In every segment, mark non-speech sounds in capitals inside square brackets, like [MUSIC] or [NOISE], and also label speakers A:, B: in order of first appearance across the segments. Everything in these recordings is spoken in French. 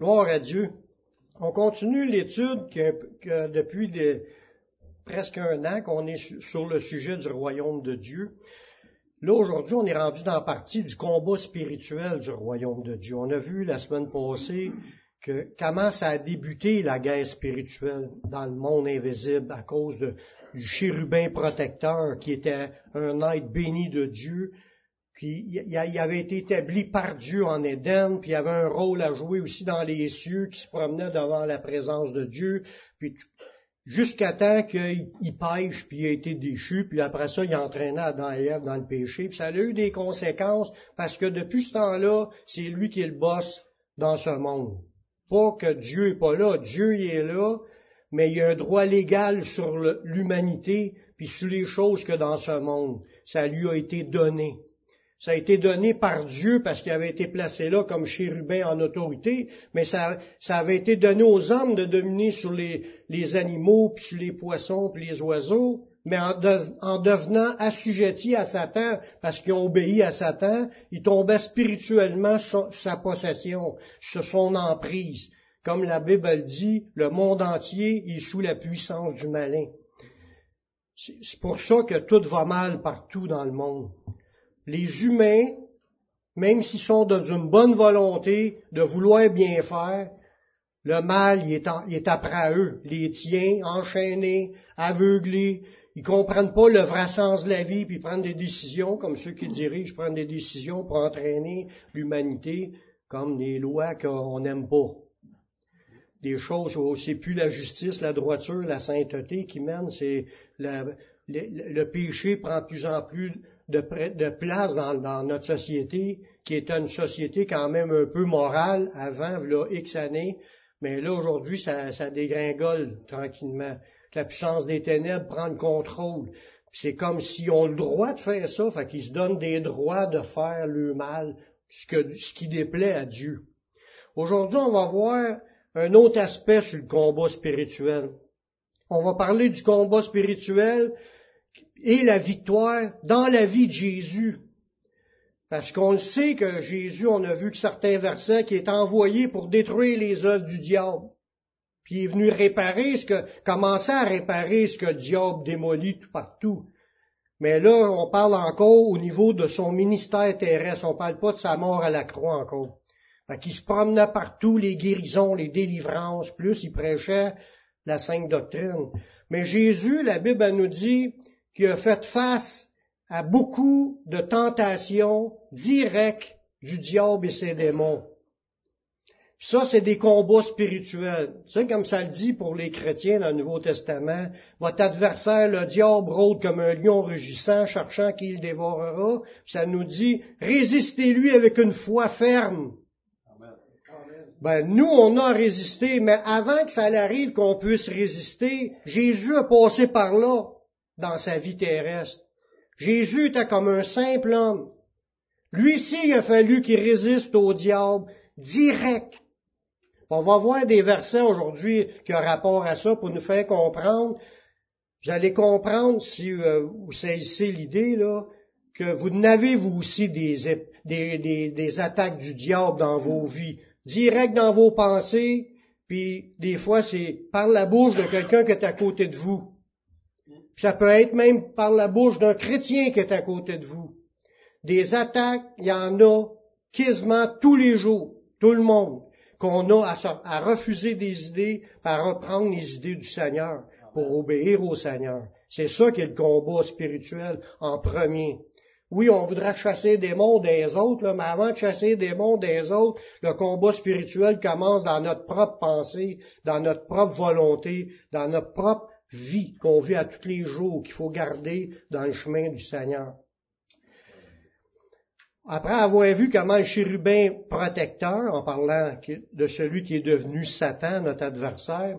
A: Gloire à Dieu. On continue l'étude que, depuis presque un an qu'on est sur le sujet du royaume de Dieu. Là, aujourd'hui, on est rendu dans la partie du combat spirituel du royaume de Dieu. On a vu la semaine passée que comment ça a débuté la guerre spirituelle dans le monde invisible à cause du chérubin protecteur qui était un être béni de Dieu, puis il avait été établi par Dieu en Éden, puis il avait un rôle à jouer aussi dans les cieux, qui se promenait devant la présence de Dieu, puis jusqu'à temps qu'il pêche, puis il a été déchu, puis après ça, il entraînait Adam et Ève dans le péché, puis ça a eu des conséquences, parce que depuis ce temps-là, c'est lui qui est le boss dans ce monde. Pas que Dieu est pas là, Dieu il est là, mais il a un droit légal sur l'humanité, puis sur les choses que dans ce monde. Ça lui a été donné. Ça a été donné par Dieu parce qu'il avait été placé là comme chérubin en autorité, mais ça, ça avait été donné aux hommes de dominer sur les, animaux, puis sur les poissons, puis les oiseaux, mais en, en devenant assujettis à Satan, parce qu'ils ont obéi à Satan, ils tombaient spirituellement sur sa possession, sur son emprise. Comme la Bible dit, le monde entier est sous la puissance du malin. C'est pour ça que tout va mal partout dans le monde les humains, même s'ils sont dans une bonne volonté de vouloir bien faire, le mal il est, après eux, les tiens, enchaînés, aveuglés, ils comprennent pas le vrai sens de la vie, puis ils prennent des décisions, comme ceux qui dirigent prennent des décisions pour entraîner l'humanité, comme des lois qu'on n'aime pas. Des choses où c'est plus la justice, la droiture, la sainteté qui mène, c'est le, le péché prend plus en plus de, place dans, notre société, qui est une société quand même un peu morale avant, là, X années, mais là, aujourd'hui, ça, dégringole tranquillement. La puissance des ténèbres prend le contrôle. C'est comme si on a le droit de faire ça, fait qu'ils se donnent des droits de faire le mal, ce, que, ce qui déplaît à Dieu. Aujourd'hui, on va voir un autre aspect sur le combat spirituel. On va parler du combat spirituel et la victoire dans la vie de Jésus. Parce qu'on le sait que Jésus, on a vu que certains versets, qui est envoyé pour détruire les œuvres du diable. Puis il est venu réparer ce que, commencer à réparer ce que le diable démolit tout partout. Mais là, on parle encore au niveau de son ministère terrestre. On parle pas de sa mort à la croix encore. Fait qu'il se promenait partout, les guérisons, les délivrances, plus il prêchait la sainte doctrine. Mais Jésus, la Bible nous dit, qui a fait face à beaucoup de tentations directes du diable et ses démons. Ça, c'est des combats spirituels. Tu sais, comme ça le dit pour les chrétiens dans le Nouveau Testament, votre adversaire, le diable, rôde comme un lion rugissant, cherchant qui le dévorera. Ça nous dit, résistez-lui avec une foi ferme. Ben, nous, on a résisté, mais avant que ça arrive qu'on puisse résister, Jésus a passé par là dans sa vie terrestre. Jésus était comme un simple homme. Lui-ci, il a fallu qu'il résiste au diable direct. On va voir des versets aujourd'hui qui ont rapport à ça pour nous faire comprendre. Vous allez comprendre, si euh, vous saisissez l'idée, là, que vous n'avez vous aussi des, des, des, attaques du diable dans vos vies, direct dans vos pensées, puis des fois c'est par la bouche de quelqu'un qui est à côté de vous. Ça peut être même par la bouche d'un chrétien qui est à côté de vous. Des attaques, il y en a quasiment tous les jours, tout le monde, qu'on a à, refuser des idées, à reprendre les idées du Seigneur pour obéir au Seigneur. C'est ça qui est le combat spirituel en premier. Oui, on voudra chasser des mondes des autres, mais avant de chasser des mondes des autres, le combat spirituel commence dans notre propre pensée, dans notre propre volonté, dans notre propre vie qu'on vit à tous les jours, qu'il faut garder dans le chemin du Seigneur. Après avoir vu comment le chérubin protecteur, en parlant de celui qui est devenu Satan, notre adversaire,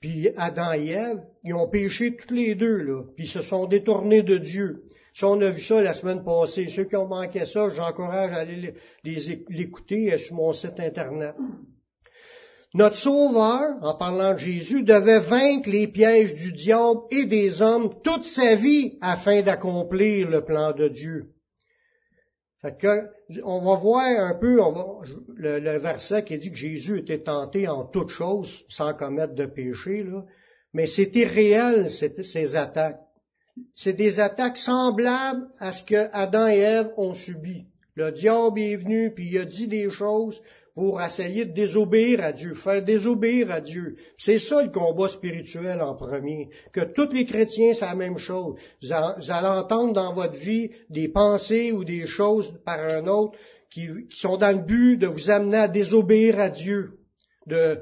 A: puis Adam et Ève, ils ont péché tous les deux, là, puis se sont détournés de Dieu. Si on a vu ça la semaine passée, ceux qui ont manqué ça, j'encourage à aller l'écouter sur mon site internet. Notre Sauveur, en parlant de Jésus, devait vaincre les pièges du diable et des hommes toute sa vie afin d'accomplir le plan de Dieu. Fait que, on va voir un peu le, verset qui dit que Jésus était tenté en toutes choses sans commettre de péché, mais c'était réel, ces attaques. C'est des attaques semblables à ce que Adam et Ève ont subi. Le diable est venu, puis il a dit des choses pour essayer de désobéir à Dieu, faire désobéir à Dieu. C'est ça le combat spirituel en premier. Que tous les chrétiens, c'est la même chose. Vous allez entendre dans votre vie des pensées ou des choses par un autre qui, sont dans le but de vous amener à désobéir à Dieu, de,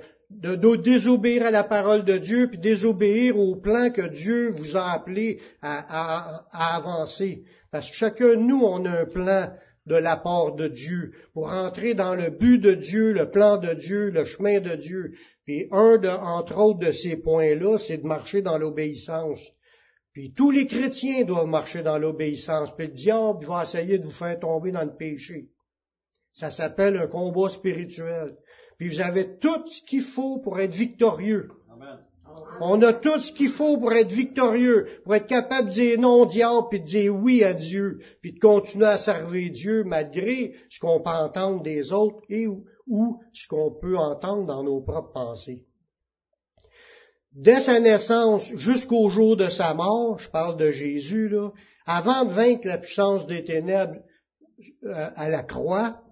A: désobéir à la parole de Dieu, puis désobéir au plan que Dieu vous a appelé à, à avancer. Parce que chacun de nous, on a un plan de la part de Dieu, pour entrer dans le but de Dieu, le plan de Dieu, le chemin de Dieu. Puis un, de, entre autres, de ces points-là, c'est de marcher dans l'obéissance. Puis tous les chrétiens doivent marcher dans l'obéissance. Puis le diable va essayer de vous faire tomber dans le péché. Ça s'appelle un combat spirituel. Puis vous avez tout ce qu'il faut pour être victorieux. On a tout ce qu'il faut pour être victorieux, pour être capable de dire non au diable, puis de dire oui à Dieu, puis de continuer à servir Dieu malgré ce qu'on peut entendre des autres et ou, ou ce qu'on peut entendre dans nos propres pensées. Dès sa naissance jusqu'au jour de sa mort, je parle de Jésus, là, avant de vaincre la puissance des ténèbres euh, à la croix,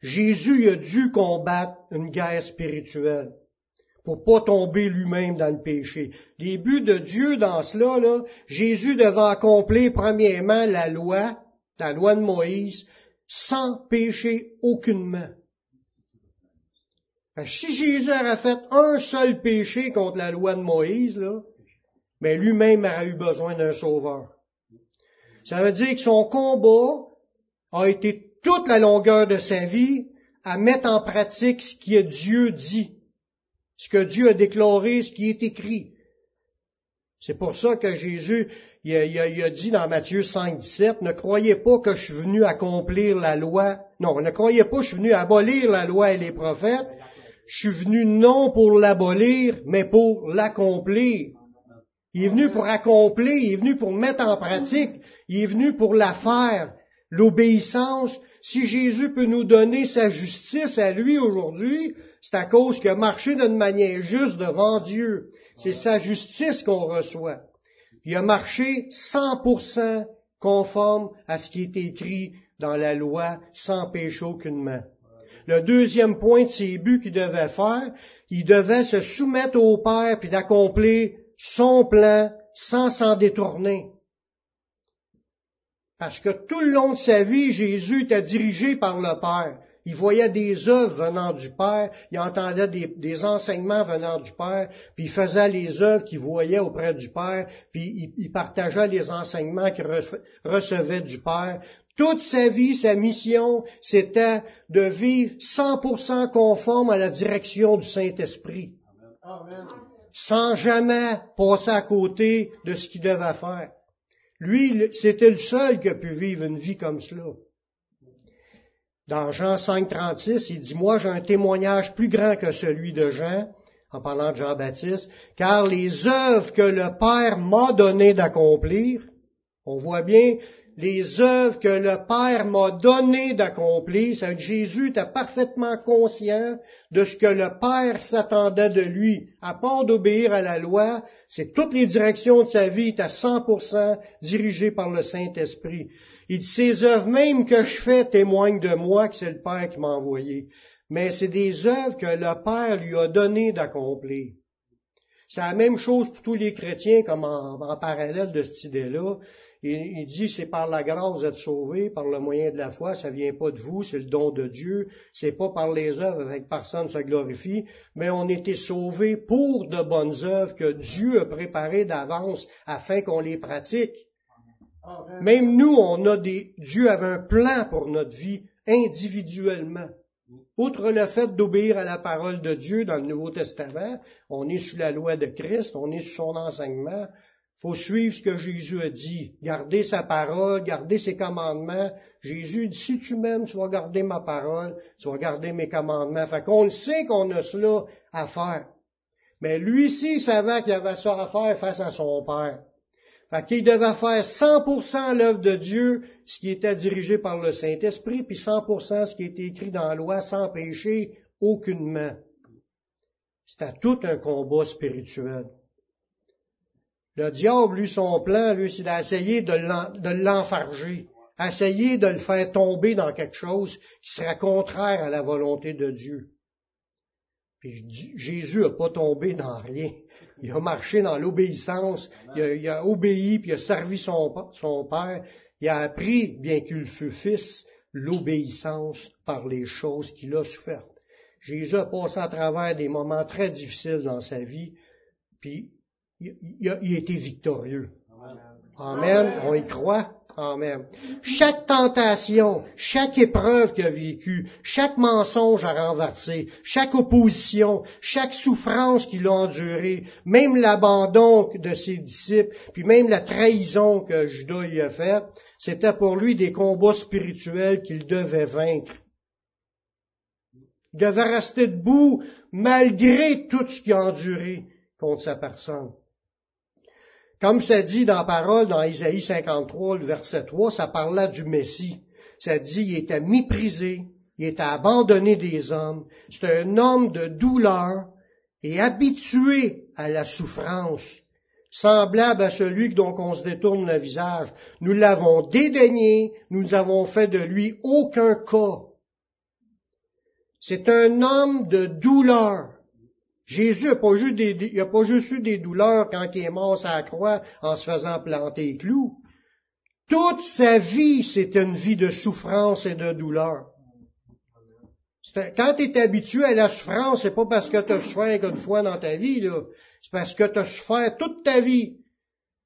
A: Jésus a dû combattre une guerre spirituelle pour pas tomber lui-même dans le péché. Les buts de Dieu dans cela, là, Jésus devait accomplir premièrement la loi, la loi de Moïse, sans pécher aucunement. si Jésus avait fait un seul péché contre la loi de Moïse, là, mais lui-même aurait eu besoin d'un sauveur. Ça veut dire que son combat a été toute la longueur de sa vie à mettre en pratique ce que Dieu dit ce que Dieu a déclaré, ce qui est écrit. C'est pour ça que Jésus, il a, dit dans Matthieu 5, 17, ne croyez pas que je suis venu accomplir la loi. Non, ne croyez pas que je suis venu abolir la loi et les prophètes. Je suis venu non pour l'abolir, mais pour l'accomplir. Il est venu pour accomplir, il est venu pour mettre en pratique, il est venu pour la faire. L'obéissance, si Jésus peut nous donner sa justice à lui aujourd'hui, c'est à cause qu'il a marché d'une manière juste devant Dieu. C'est sa justice qu'on reçoit. Il a marché 100% conforme à ce qui est écrit dans la loi, sans péché aucunement. Le deuxième point de ses buts qu'il devait faire, il devait se soumettre au Père puis d'accomplir son plan sans s'en détourner. Parce que tout le long de sa vie, Jésus était dirigé par le Père. Il voyait des œuvres venant du Père, il entendait des, enseignements venant du Père, puis il faisait les œuvres qu'il voyait auprès du Père, puis il, partageait les enseignements qu'il recevait du Père. Toute sa vie, sa mission, c'était de vivre 100% conforme à la direction du Saint-Esprit. Sans jamais passer à côté de ce qu'il devait faire. Lui, c'était le seul qui a pu vivre une vie comme cela. Dans Jean 5, 36, il dit, moi j'ai un témoignage plus grand que celui de Jean, en parlant de Jean-Baptiste, car les œuvres que le Père m'a donné d'accomplir, on voit bien les œuvres que le Père m'a donné d'accomplir, c'est que Jésus était parfaitement conscient de ce que le Père s'attendait de lui. À part d'obéir à la loi, c'est toutes les directions de sa vie à 100% dirigées par le Saint-Esprit. Il dit, ces œuvres même que je fais témoignent de moi que c'est le Père qui m'a envoyé. Mais c'est des œuvres que le Père lui a donné d'accomplir. C'est la même chose pour tous les chrétiens, comme en, parallèle de cette idée-là. Il, dit, c'est par la grâce d'être sauvé, par le moyen de la foi, ça vient pas de vous, c'est le don de Dieu, c'est pas par les œuvres avec personne se glorifie, mais on était sauvés pour de bonnes œuvres que Dieu a préparées d'avance afin qu'on les pratique. Même nous, on a des, Dieu avait un plan pour notre vie individuellement. Outre le fait d'obéir à la parole de Dieu dans le Nouveau Testament, on est sous la loi de Christ, on est sous son enseignement. faut suivre ce que Jésus a dit, garder sa parole, garder ses commandements. Jésus dit, si tu m'aimes, tu vas garder ma parole, tu vas garder mes commandements. Fait qu'on le sait qu'on a cela à faire. Mais lui-ci savait qu'il avait ça à faire face à son Père. Fait qu'il devait faire 100% l'œuvre de Dieu, ce qui était dirigé par le Saint-Esprit, puis 100% ce qui était écrit dans la loi, sans péché aucunement. C'était tout un combat spirituel. Le diable, lui, son plan, lui, c'est d'essayer de l'enfarger, essayer de le faire tomber dans quelque chose qui sera contraire à la volonté de Dieu. Puis Jésus n'a pas tombé dans rien. Il a marché dans l'obéissance, il, a, obéi, puis il a servi son, son Père. Il a appris, bien qu'il fût fils, l'obéissance par les choses qu'il a souffertes. Jésus a passé à travers des moments très difficiles dans sa vie, puis il, a, été victorieux. Amen. On y croit. Amen. Chaque tentation, chaque épreuve qu'il a vécue, chaque mensonge à renverser, chaque opposition, chaque souffrance qu'il a endurée, même l'abandon de ses disciples, puis même la trahison que Judas y a faite, c'était pour lui des combats spirituels qu'il devait vaincre. Il devait rester debout malgré tout ce qu'il a enduré contre sa personne. Comme ça dit dans la parole, dans Isaïe 53, le verset 3, ça parlait du Messie. Ça dit, il était méprisé, il était abandonné des hommes. C'était un homme de douleur et habitué à la souffrance, semblable à celui dont on se détourne le visage. Nous l'avons dédaigné, nous avons fait de lui aucun cas. C'est un homme de douleur. Jésus n'a pas, juste des, pas juste eu des douleurs quand il est mort à la croix en se faisant planter les clous. Toute sa vie, c'est une vie de souffrance et de douleur. Quand tu es habitué à la souffrance, c'est pas parce que tu as souffert qu'une fois dans ta vie, là. C'est parce que tu as souffert toute ta vie.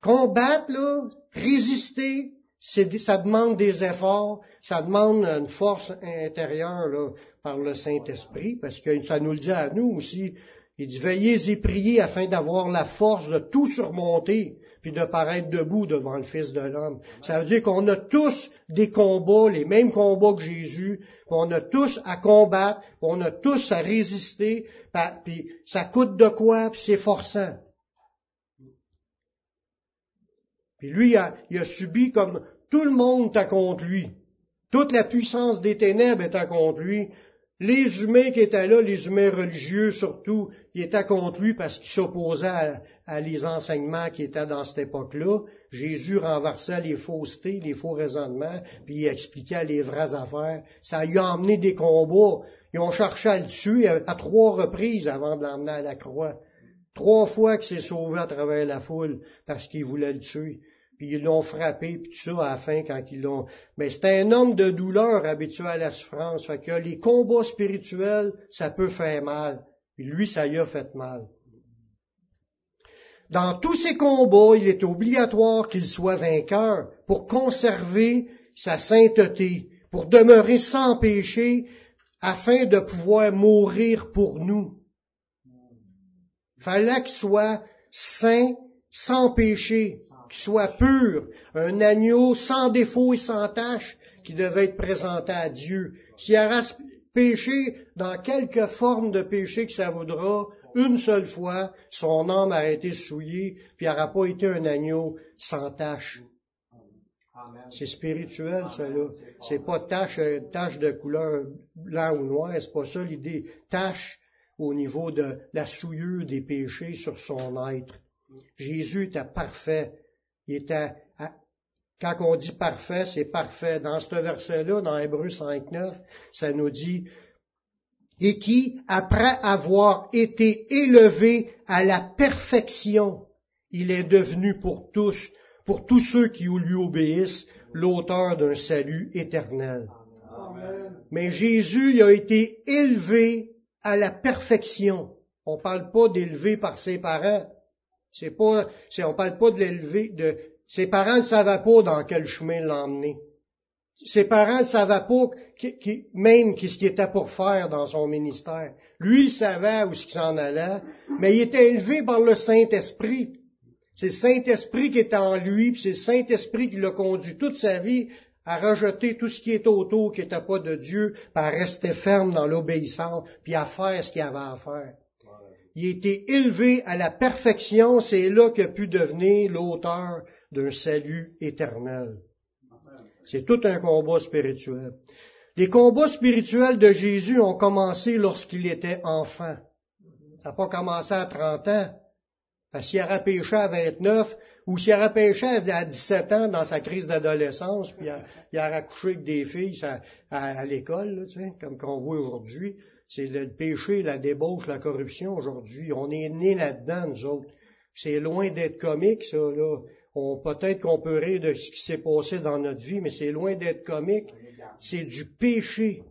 A: Combattre, là, résister, ça demande des efforts, ça demande une force intérieure là, par le Saint-Esprit, parce que ça nous le dit à nous aussi. Il dit, veillez et priez afin d'avoir la force de tout surmonter, puis de paraître debout devant le Fils de l'homme. Ça veut dire qu'on a tous des combats, les mêmes combats que Jésus, on a tous à combattre, on a tous à résister, puis ça coûte de quoi, puis c'est forçant. Puis lui, il a, il a subi comme tout le monde est contre lui. Toute la puissance des ténèbres est contre lui. Les humains qui étaient là, les humains religieux surtout, ils étaient contre lui parce qu'ils s'opposaient à, les enseignements qui étaient dans cette époque-là. Jésus renversait les faussetés, les faux raisonnements, puis il expliquait les vraies affaires. Ça lui a emmené des combats. Ils ont cherché à le tuer à, trois reprises avant de l'emmener à la croix. Trois fois qu'il s'est sauvé à travers la foule parce qu'ils voulaient le tuer puis ils l'ont frappé, puis tout ça à quand ils l'ont. Mais c'est un homme de douleur habitué à la souffrance. Fait que les combats spirituels, ça peut faire mal. Puis lui, ça y a fait mal. Dans tous ces combats, il est obligatoire qu'il soit vainqueur pour conserver sa sainteté, pour demeurer sans péché, afin de pouvoir mourir pour nous. Fallait qu'il soit saint, sans péché, soit pur, un agneau sans défaut et sans tache qui devait être présenté à Dieu. S'il y aura péché dans quelque forme de péché que ça voudra, une seule fois, son âme a été souillée, puis il n'aura pas été un agneau sans tache. C'est spirituel, ça là. C'est pas tache, tache de couleur blanc ou noir, c'est pas ça l'idée. Tache au niveau de la souillure des péchés sur son être. Jésus était parfait. Il était, quand on dit parfait, c'est parfait. Dans ce verset-là, dans Hébreu 5.9, ça nous dit, et qui, après avoir été élevé à la perfection, il est devenu pour tous, pour tous ceux qui lui obéissent, l'auteur d'un salut éternel. Mais Jésus a été élevé à la perfection. On ne parle pas d'élevé par ses parents. C'est pas, on parle pas de l'élever, de, ses parents ne savaient pas dans quel chemin l'emmener. Ses parents ne savaient pas qui, même ce qu'il était pour faire dans son ministère. Lui, il savait où ce qu'il s'en allait, mais il était élevé par le Saint-Esprit. C'est le Saint-Esprit qui était en lui, puis c'est le Saint-Esprit qui l'a conduit toute sa vie à rejeter tout ce qui est autour, qui n'était pas de Dieu, puis à rester ferme dans l'obéissance, puis à faire ce qu'il avait à faire il a été élevé à la perfection, c'est là qu'il a pu devenir l'auteur d'un salut éternel. C'est tout un combat spirituel. Les combats spirituels de Jésus ont commencé lorsqu'il était enfant. Ça n'a pas commencé à 30 ans. Parce qu'il aurait péché à 29, ou s'il aurait péché à 17 ans dans sa crise d'adolescence, puis il aurait couché avec des filles à, l'école, tu sais, comme qu'on voit aujourd'hui. C'est le péché, la débauche, la corruption aujourd'hui. On est nés là-dedans, nous autres. C'est loin d'être comique, ça, là. On, peut-être qu'on peut rire de ce qui s'est passé dans notre vie, mais c'est loin d'être comique. C'est du péché.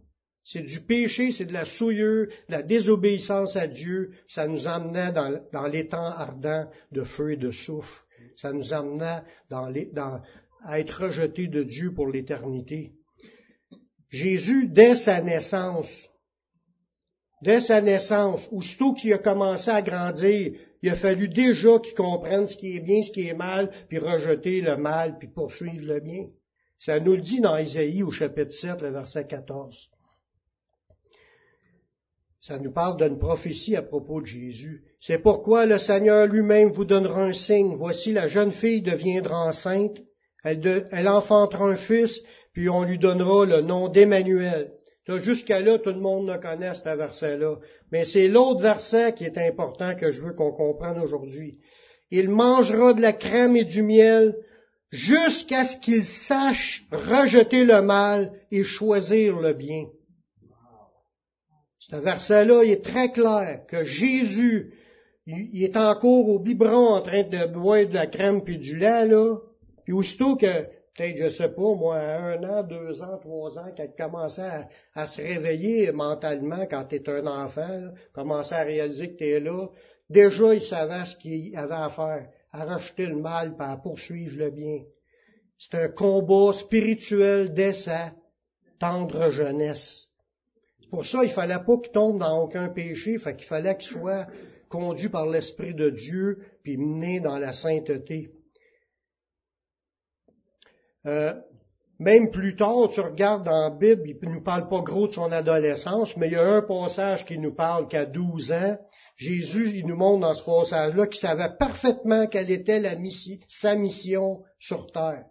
A: C'est du péché, c'est de la souillure, de la désobéissance à Dieu. Ça nous amenait dans, dans l'étang ardent de feu et de souffle. Ça nous amenait dans dans, à être rejeté de Dieu pour l'éternité. Jésus, dès sa naissance, dès sa naissance, aussitôt qu'il a commencé à grandir, il a fallu déjà qu'il comprenne ce qui est bien, ce qui est mal, puis rejeter le mal, puis poursuivre le bien. Ça nous le dit dans Isaïe au chapitre 7, le verset 14. Ça nous parle d'une prophétie à propos de Jésus. C'est pourquoi le Seigneur lui-même vous donnera un signe. Voici la jeune fille deviendra enceinte, elle, elle enfantera un fils, puis on lui donnera le nom d'Emmanuel. Jusqu'à là, tout le monde le connaît, ce verset-là. Mais c'est l'autre verset qui est important que je veux qu'on comprenne aujourd'hui. Il mangera de la crème et du miel jusqu'à ce qu'il sache rejeter le mal et choisir le bien. Ce verset-là, il est très clair que Jésus, il est encore au biberon en train de boire de la crème puis du lait, là. Puis aussitôt que, peut-être, je sais pas, moi, un an, deux ans, trois ans, qu'elle commençait à, se réveiller mentalement quand tu es un enfant, commençait à réaliser que tu es là, déjà il savait ce qu'il avait à faire, à racheter le mal, puis à poursuivre le bien. C'est un combat spirituel dès sa tendre jeunesse pour ça, il fallait pas qu'il tombe dans aucun péché, fait qu'il fallait qu'il soit conduit par l'Esprit de Dieu, puis mené dans la sainteté. Euh, même plus tard, tu regardes dans la Bible, il ne nous parle pas gros de son adolescence, mais il y a un passage qui nous parle qu'à 12 ans, Jésus, il nous montre dans ce passage-là qu'il savait parfaitement quelle était la mission, sa mission sur terre.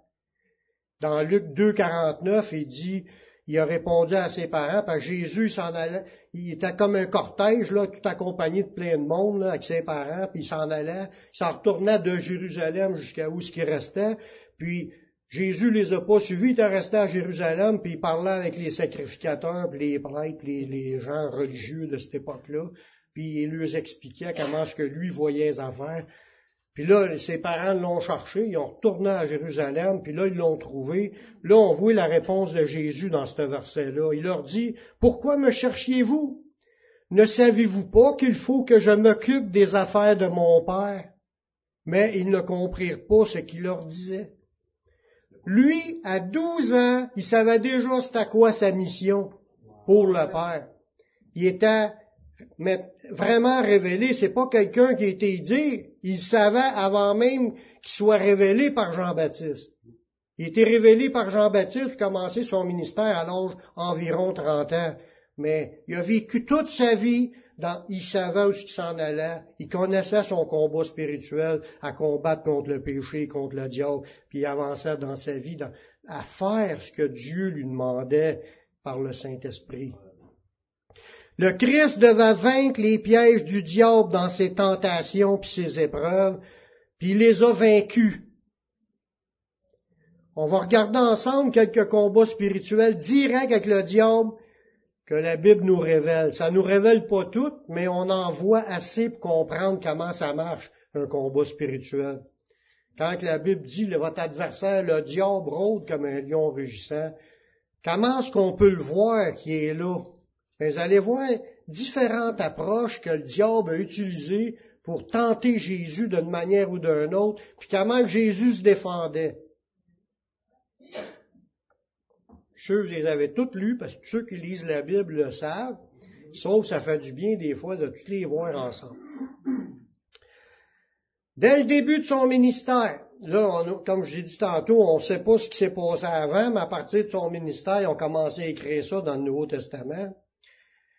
A: Dans Luc 2, 49, il dit, il a répondu à ses parents, parce que Jésus s'en allait, il était comme un cortège, là, tout accompagné de plein de monde, là, avec ses parents, puis il s'en allait, il s'en retournait de Jérusalem jusqu'à où ce qui restait, puis Jésus les a pas suivis, il était resté à Jérusalem, puis il parlait avec les sacrificateurs, puis les prêtres, les, les gens religieux de cette époque-là, puis il leur expliquait comment est-ce que lui voyait les affaires. Puis là, ses parents l'ont cherché, ils ont retourné à Jérusalem, puis là, ils l'ont trouvé. Là, on voit la réponse de Jésus dans ce verset-là. Il leur dit, Pourquoi me cherchiez-vous? Ne savez-vous pas qu'il faut que je m'occupe des affaires de mon Père? Mais ils ne comprirent pas ce qu'il leur disait. Lui, à douze ans, il savait déjà c'était quoi sa mission pour le Père. Il était vraiment révélé, c'est pas quelqu'un qui a été dit, il savait avant même qu'il soit révélé par Jean-Baptiste. Il était révélé par Jean-Baptiste, commencé son ministère à l'âge environ 30 ans. Mais il a vécu toute sa vie, il savait où il s'en allait, il connaissait son combat spirituel à combattre contre le péché, contre le diable, puis il avançait dans sa vie à faire ce que Dieu lui demandait par le Saint-Esprit. Le Christ devait vaincre les pièges du diable dans ses tentations puis ses épreuves, puis il les a vaincus. On va regarder ensemble quelques combats spirituels directs avec le diable que la Bible nous révèle. Ça nous révèle pas tout, mais on en voit assez pour comprendre comment ça marche, un combat spirituel. Quand la Bible dit, votre adversaire, le diable rôde comme un lion rugissant, comment est-ce qu'on peut le voir qui est là? vous allez voir différentes approches que le diable a utilisées pour tenter Jésus d'une manière ou d'une autre, puis comment Jésus se défendait. Je les avais toutes lues, parce que ceux qui lisent la Bible le savent, sauf ça fait du bien des fois de toutes les voir ensemble. Dès le début de son ministère, là, comme je l'ai dit tantôt, on ne sait pas ce qui s'est passé avant, mais à partir de son ministère, on commencé à écrire ça dans le Nouveau Testament.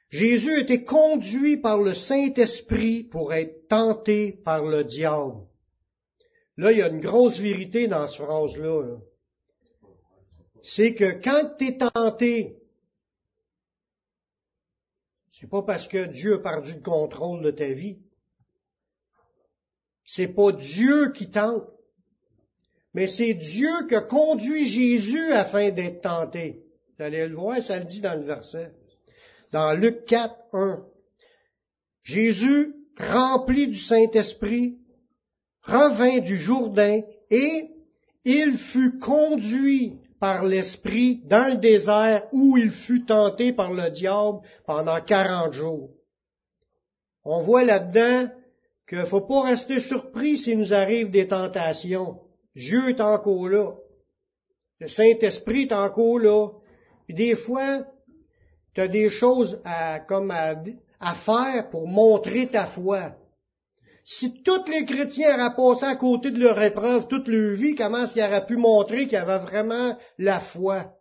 A: Jésus était conduit par le Saint-Esprit pour être tenté par le diable. Là, il y a une grosse vérité dans cette phrase-là. Là. C'est que quand tu es tenté, c'est pas parce que Dieu a perdu le contrôle de ta vie. C'est pas Dieu qui tente, mais c'est Dieu qui conduit Jésus afin d'être tenté. Vous allez le voir, ça le dit dans le verset. Dans Luc 4, 1. Jésus, rempli du Saint-Esprit, revint du Jourdain et il fut conduit par l'Esprit dans le désert où il fut tenté par le diable pendant quarante jours. On voit là-dedans qu'il ne faut pas rester surpris s'il nous arrive des tentations. Dieu est encore là. Le Saint-Esprit est encore là. des fois, tu as des choses à, comme à, à faire pour montrer ta foi. Si tous les chrétiens auraient passé à côté de leur épreuve toute leur vie, comment est-ce qu'ils auraient pu montrer qu'ils avaient vraiment la foi?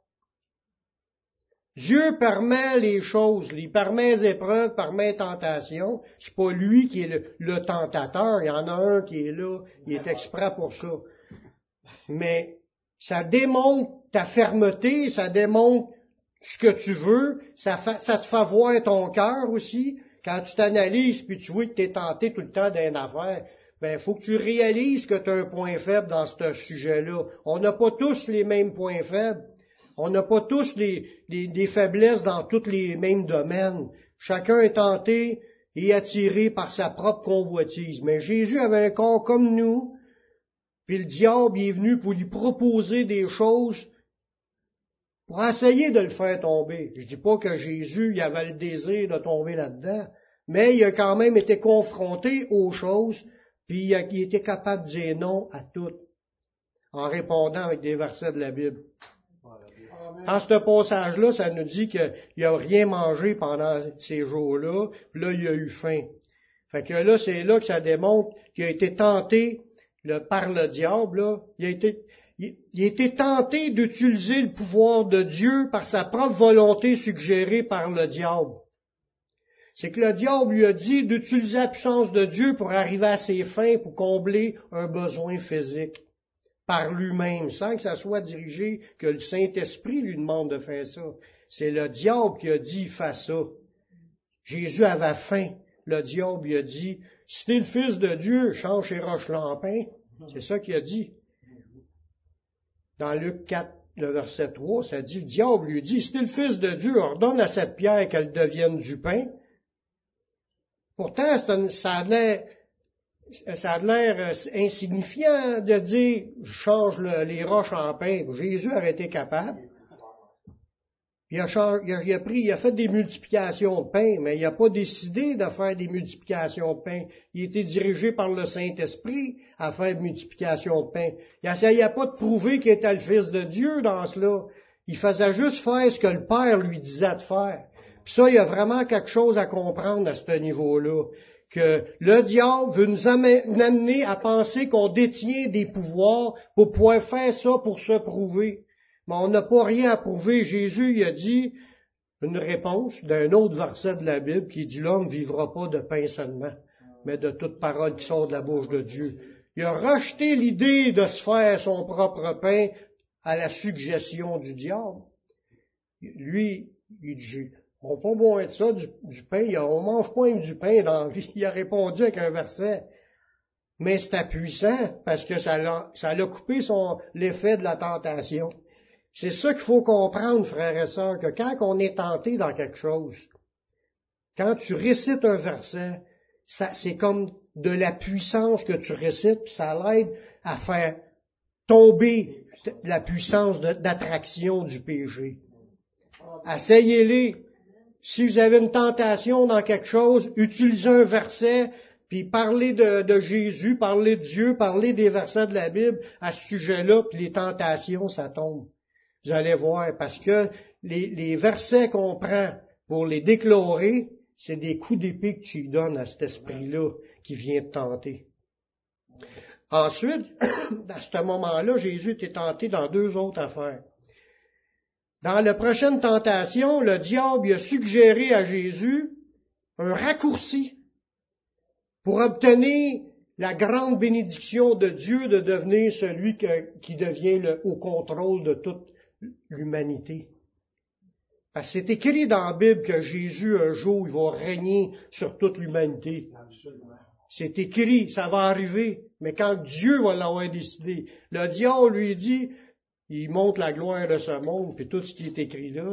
A: Dieu permet les choses, il permet les épreuves, permet les tentations. C'est pas lui qui est le, tentateur, il y en a un qui est là, il est exprès pour ça. Mais ça démontre ta fermeté, ça démontre ce que tu veux, ça, ça te fait voir ton cœur aussi. Quand tu t'analyses puis tu vois que tu es tenté tout le temps d'une affaire, ben faut que tu réalises que tu as un point faible dans ce sujet-là. On n'a pas tous les mêmes points faibles. On n'a pas tous des faiblesses dans tous les mêmes domaines. Chacun est tenté et attiré par sa propre convoitise. Mais Jésus avait un corps comme nous, puis le diable est venu pour lui proposer des choses pour essayer de le faire tomber. Je dis pas que Jésus, il avait le désir de tomber là-dedans, mais il a quand même été confronté aux choses, puis il, a, était capable de dire non à tout, en répondant avec des versets de la Bible. Dans ce passage-là, ça nous dit qu'il n'a rien mangé pendant ces jours-là, puis là, il a eu faim. Fait que là, c'est là que ça démontre qu'il a été tenté par le diable. Là. Il a été, il, était tenté d'utiliser le pouvoir de Dieu par sa propre volonté suggérée par le diable. C'est que le diable lui a dit d'utiliser la puissance de Dieu pour arriver à ses fins, pour combler un besoin physique par lui-même, sans que ça soit dirigé, que le Saint-Esprit lui demande de faire ça. C'est le diable qui a dit, fais ça. Jésus avait faim. Le diable lui a dit, si t'es le Fils de Dieu, change roches lampins. C'est ça qu'il a dit. Dans Luc 4, le verset 3, ça dit, le diable lui dit, si le fils de Dieu, ordonne à cette pierre qu'elle devienne du pain. Pourtant, ça a l'air, ça a l'air euh, insignifiant de dire, je change les roches en pain. Jésus aurait été capable. Il a, pris, il a fait des multiplications de pain, mais il n'a pas décidé de faire des multiplications de pain. Il était dirigé par le Saint-Esprit à faire des multiplications de pain. Il n'essayait pas de prouver qu'il était le Fils de Dieu dans cela. Il faisait juste faire ce que le Père lui disait de faire. Puis ça, il y a vraiment quelque chose à comprendre à ce niveau-là. Que le diable veut nous amener à penser qu'on détient des pouvoirs pour pouvoir faire ça pour se prouver. Mais on n'a pas rien à prouver. Jésus il a dit une réponse d'un autre verset de la Bible qui dit l'homme vivra pas de pain seulement, mais de toute parole qui sort de la bouche de Dieu. Il a rejeté l'idée de se faire son propre pain à la suggestion du diable. Lui, il dit, on peut pas être ça, du, pain, on mange pas du pain dans la vie. Il a répondu avec un verset. Mais c'était puissant parce que ça l'a, ça l'a coupé son, l'effet de la tentation. C'est ça qu'il faut comprendre, frères et sœurs, que quand on est tenté dans quelque chose, quand tu récites un verset, c'est comme de la puissance que tu récites, puis ça l'aide à faire tomber la puissance d'attraction du péché. Asseyez-les. Si vous avez une tentation dans quelque chose, utilisez un verset, puis parlez de, de, Jésus, parlez de Dieu, parlez des versets de la Bible à ce sujet-là, puis les tentations, ça tombe. Vous allez voir, parce que les, versets qu'on prend pour les déclarer, c'est des coups d'épée que tu donnes à cet esprit-là qui vient te tenter. Ensuite, [COUGHS] à ce moment-là, Jésus était tenté dans deux autres affaires. Dans la prochaine tentation, le diable a suggéré à Jésus un raccourci pour obtenir la grande bénédiction de Dieu de devenir celui qui devient au contrôle de toute l'humanité. Parce que c'est écrit dans la Bible que Jésus, un jour, il va régner sur toute l'humanité. C'est écrit, ça va arriver. Mais quand Dieu va l'avoir décidé, le diable lui dit, il montre la gloire de ce monde, puis tout ce qui est écrit là,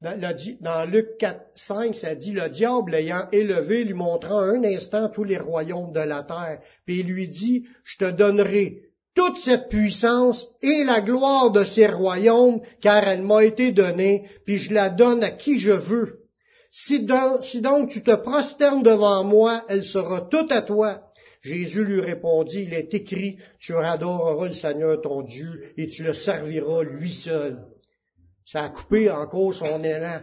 A: dans, dans, Luc 4, 5, ça dit, le diable ayant élevé, lui montrant un instant tous les royaumes de la terre, puis il lui dit, je te donnerai toute cette puissance et la gloire de ces royaumes, car elle m'a été donnée, puis je la donne à qui je veux. Si donc, tu te prosternes devant moi, elle sera toute à toi. Jésus lui répondit, il est écrit, tu adoreras le Seigneur ton Dieu et tu le serviras lui seul. Ça a coupé encore son élan.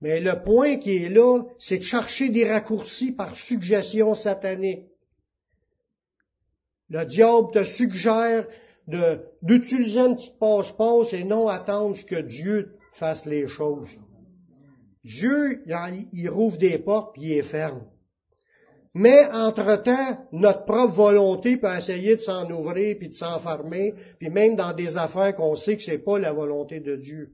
A: Mais le point qui est là, c'est de chercher des raccourcis par suggestion satanique. Le diable te suggère d'utiliser un petit passe-passe et non attendre que Dieu fasse les choses. Dieu, il, rouvre des portes puis il les ferme. Mais entre-temps, notre propre volonté peut essayer de s'en ouvrir puis de s'enfermer, puis même dans des affaires qu'on sait que c'est pas la volonté de Dieu.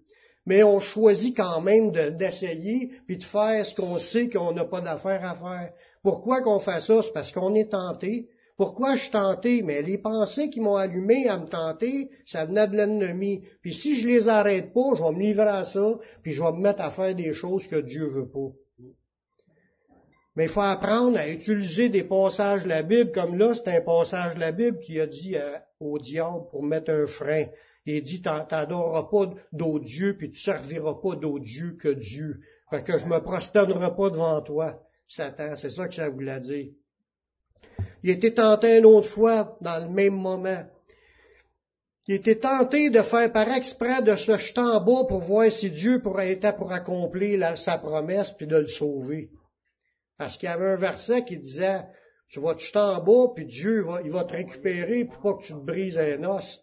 A: Mais on choisit quand même d'essayer puis de faire ce qu'on sait qu'on n'a pas d'affaires à faire. Pourquoi qu'on fait ça? C'est parce qu'on est tenté, pourquoi je tenté? Mais les pensées qui m'ont allumé à me tenter, ça venait de l'ennemi. Puis si je les arrête pas, je vais me livrer à ça, puis je vais me mettre à faire des choses que Dieu veut pas. Mais il faut apprendre à utiliser des passages de la Bible, comme là, c'est un passage de la Bible qui a dit euh, au diable pour mettre un frein. Il dit, t'adoreras pas d'autre Dieu, puis tu serviras pas d'autre Dieu que Dieu. Fait que je me prosternerai pas devant toi, Satan. C'est ça que ça voulait dire. Il était tenté une autre fois dans le même moment. Il était tenté de faire par exprès de se jeter en bas pour voir si Dieu pourrait être pour accomplir sa promesse puis de le sauver. Parce qu'il y avait un verset qui disait, tu vas te jeter en bas puis Dieu va, te récupérer pour pas que tu te brises un os.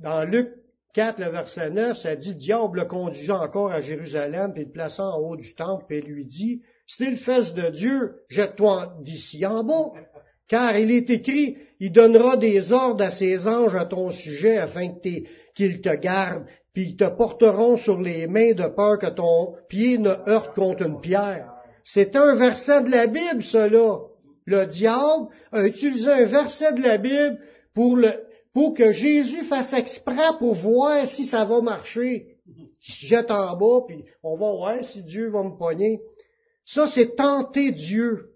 A: Dans Luc 4, le verset 9, ça dit, diable le conduisait encore à Jérusalem puis le plaçant en haut du temple et lui dit, si le fils de Dieu, jette-toi d'ici en bas. Car il est écrit, il donnera des ordres à ses anges à ton sujet afin qu'ils te gardent, puis ils te porteront sur les mains de peur que ton pied ne heurte contre une pierre. C'est un verset de la Bible, cela. Le diable a utilisé un verset de la Bible pour, pour que Jésus fasse exprès pour voir si ça va marcher. Il se jette en bas, puis on va voir si Dieu va me pogner. Ça, c'est tenter Dieu.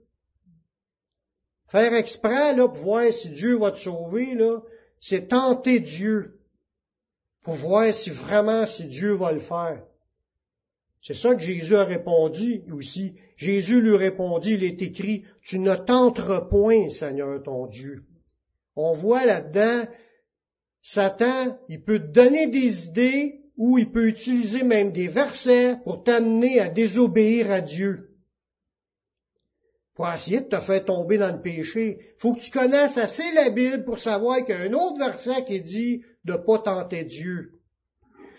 A: Faire exprès, là, pour voir si Dieu va te sauver, là, c'est tenter Dieu. Pour voir si vraiment, si Dieu va le faire. C'est ça que Jésus a répondu aussi. Jésus lui répondit, il est écrit, tu ne tenteras point, Seigneur ton Dieu. On voit là-dedans, Satan, il peut te donner des idées ou il peut utiliser même des versets pour t'amener à désobéir à Dieu pour essayer de te faire tomber dans le péché. faut que tu connaisses assez la Bible pour savoir qu'il y a un autre verset qui dit de pas tenter Dieu.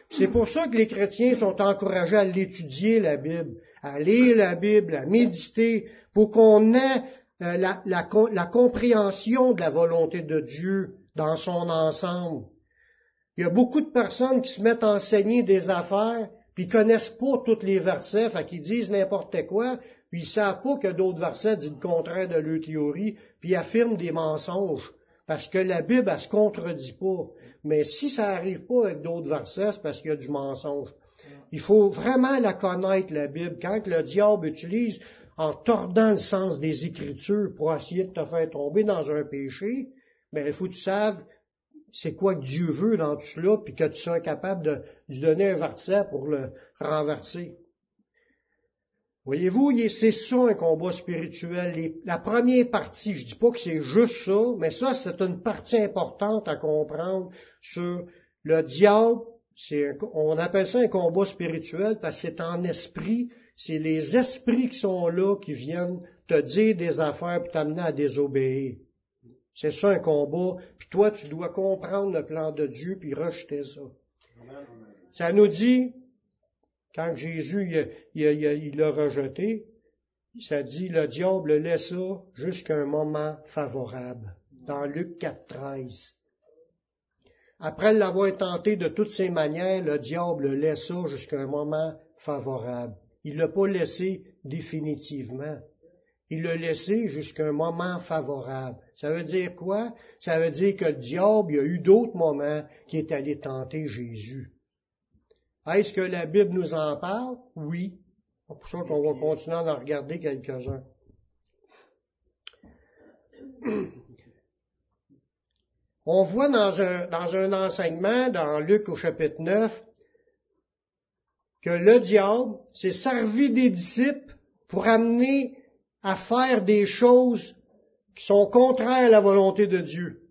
A: C'est pour ça que les chrétiens sont encouragés à l'étudier, la Bible, à lire la Bible, à méditer, pour qu'on ait euh, la, la compréhension de la volonté de Dieu dans son ensemble. Il y a beaucoup de personnes qui se mettent à enseigner des affaires, puis connaissent pas tous les versets, fait qu'ils disent n'importe quoi, puis ils savent pas que d'autres versets disent le contraire de leur théorie, puis affirment des mensonges, parce que la Bible, elle se contredit pas. Mais si ça arrive pas avec d'autres versets, c'est parce qu'il y a du mensonge. Il faut vraiment la connaître, la Bible. Quand le diable utilise en tordant le sens des Écritures pour essayer de te faire tomber dans un péché, ben, il faut que tu saves c'est quoi que Dieu veut dans tout cela, puis que tu sois capable de lui donner un verset pour le renverser. Voyez-vous, c'est ça un combat spirituel. la première partie, je dis pas que c'est juste ça, mais ça, c'est une partie importante à comprendre sur le diable. on appelle ça un combat spirituel parce que c'est en esprit, c'est les esprits qui sont là qui viennent te dire des affaires pour t'amener à désobéir. C'est ça un combat. Puis toi, tu dois comprendre le plan de Dieu puis rejeter ça. Ça nous dit, quand Jésus il, l'a rejeté, ça dit, le diable le laissa jusqu'à un moment favorable, dans Luc 4, 13. Après l'avoir tenté de toutes ses manières, le diable le laissa jusqu'à un moment favorable. Il l'a pas laissé définitivement. Il l'a laissé jusqu'à un moment favorable. Ça veut dire quoi? Ça veut dire que le diable, il y a eu d'autres moments qui est allé tenter Jésus. Est-ce que la Bible nous en parle? Oui. C'est pour ça qu'on va continuer à en regarder quelques-uns. [CLEARS THROAT] On voit dans un, dans un enseignement, dans Luc au chapitre 9, que le diable s'est servi des disciples pour amener à faire des choses qui sont contraires à la volonté de Dieu.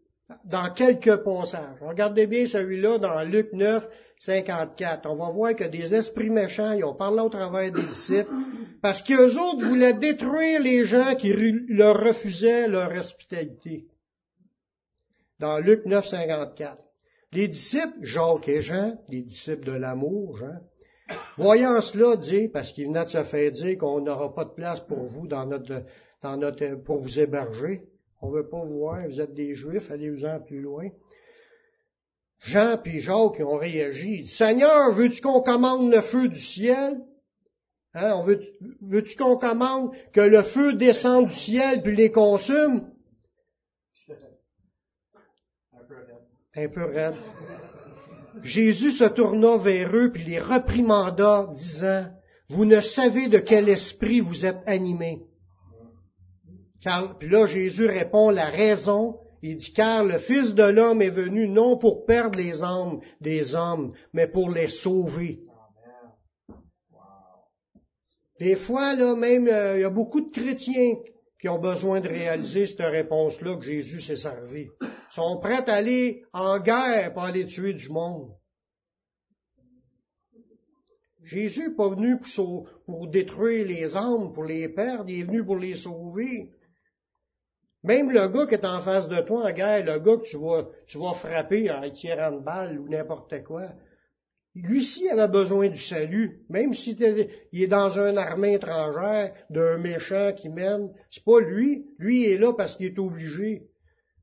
A: Dans quelques passages. Regardez bien celui-là dans Luc 9, 54. On va voir que des esprits méchants, ils ont parlé au travers des disciples, parce qu'eux autres voulaient détruire les gens qui leur refusaient leur hospitalité. Dans Luc 9, 54. Les disciples, Jacques et Jean, les disciples de l'amour, Jean, Voyant cela, dit, parce qu'il venait de se faire dire qu'on n'aura pas de place pour vous dans notre, dans notre, pour vous héberger. On veut pas vous voir, vous êtes des Juifs, allez-vous-en plus loin. Jean puis Jacques ont réagi. Seigneur, veux-tu qu'on commande le feu du ciel? Hein, veut, veux-tu qu'on commande que le feu descende du ciel puis les consume? Un peu raide. Un peu raide. Jésus se tourna vers eux puis les reprimanda, disant, Vous ne savez de quel esprit vous êtes animés. Car, puis là, Jésus répond la raison. Il dit, car le Fils de l'homme est venu non pour perdre les âmes des hommes, mais pour les sauver. Des fois, là, même, euh, il y a beaucoup de chrétiens qui ont besoin de réaliser cette réponse-là que Jésus s'est servi. Ils sont prêts à aller en guerre pour aller tuer du monde. Jésus n'est pas venu pour, pour, détruire les âmes, pour les perdre, il est venu pour les sauver. Même le gars qui est en face de toi en guerre, le gars que tu vas, frapper en tirant de balle ou n'importe quoi, lui aussi avait besoin du salut, même s'il est dans une armée étrangère d'un méchant qui mène. C'est pas lui. Lui il est là parce qu'il est obligé.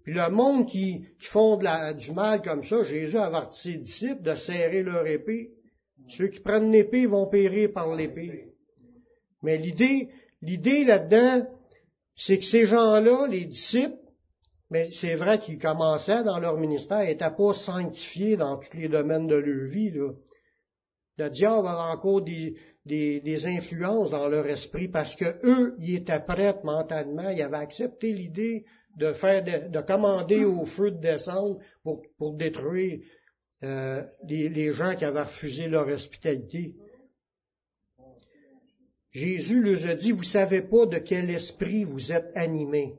A: Puis le monde qui, qui font du mal comme ça, Jésus a averti ses disciples de serrer leur épée. Ceux qui prennent l'épée vont périr par l'épée. Mais l'idée, l'idée là-dedans, c'est que ces gens-là, les disciples, mais c'est vrai qu'ils commençaient dans leur ministère, n'étaient pas sanctifiés dans tous les domaines de leur vie. Le diable avait encore des, des, influences dans leur esprit parce que eux, ils étaient prêts mentalement, ils avaient accepté l'idée de faire, de, commander au feu de descendre pour, pour détruire euh, les, les, gens qui avaient refusé leur hospitalité. Jésus leur a dit, vous savez pas de quel esprit vous êtes animés.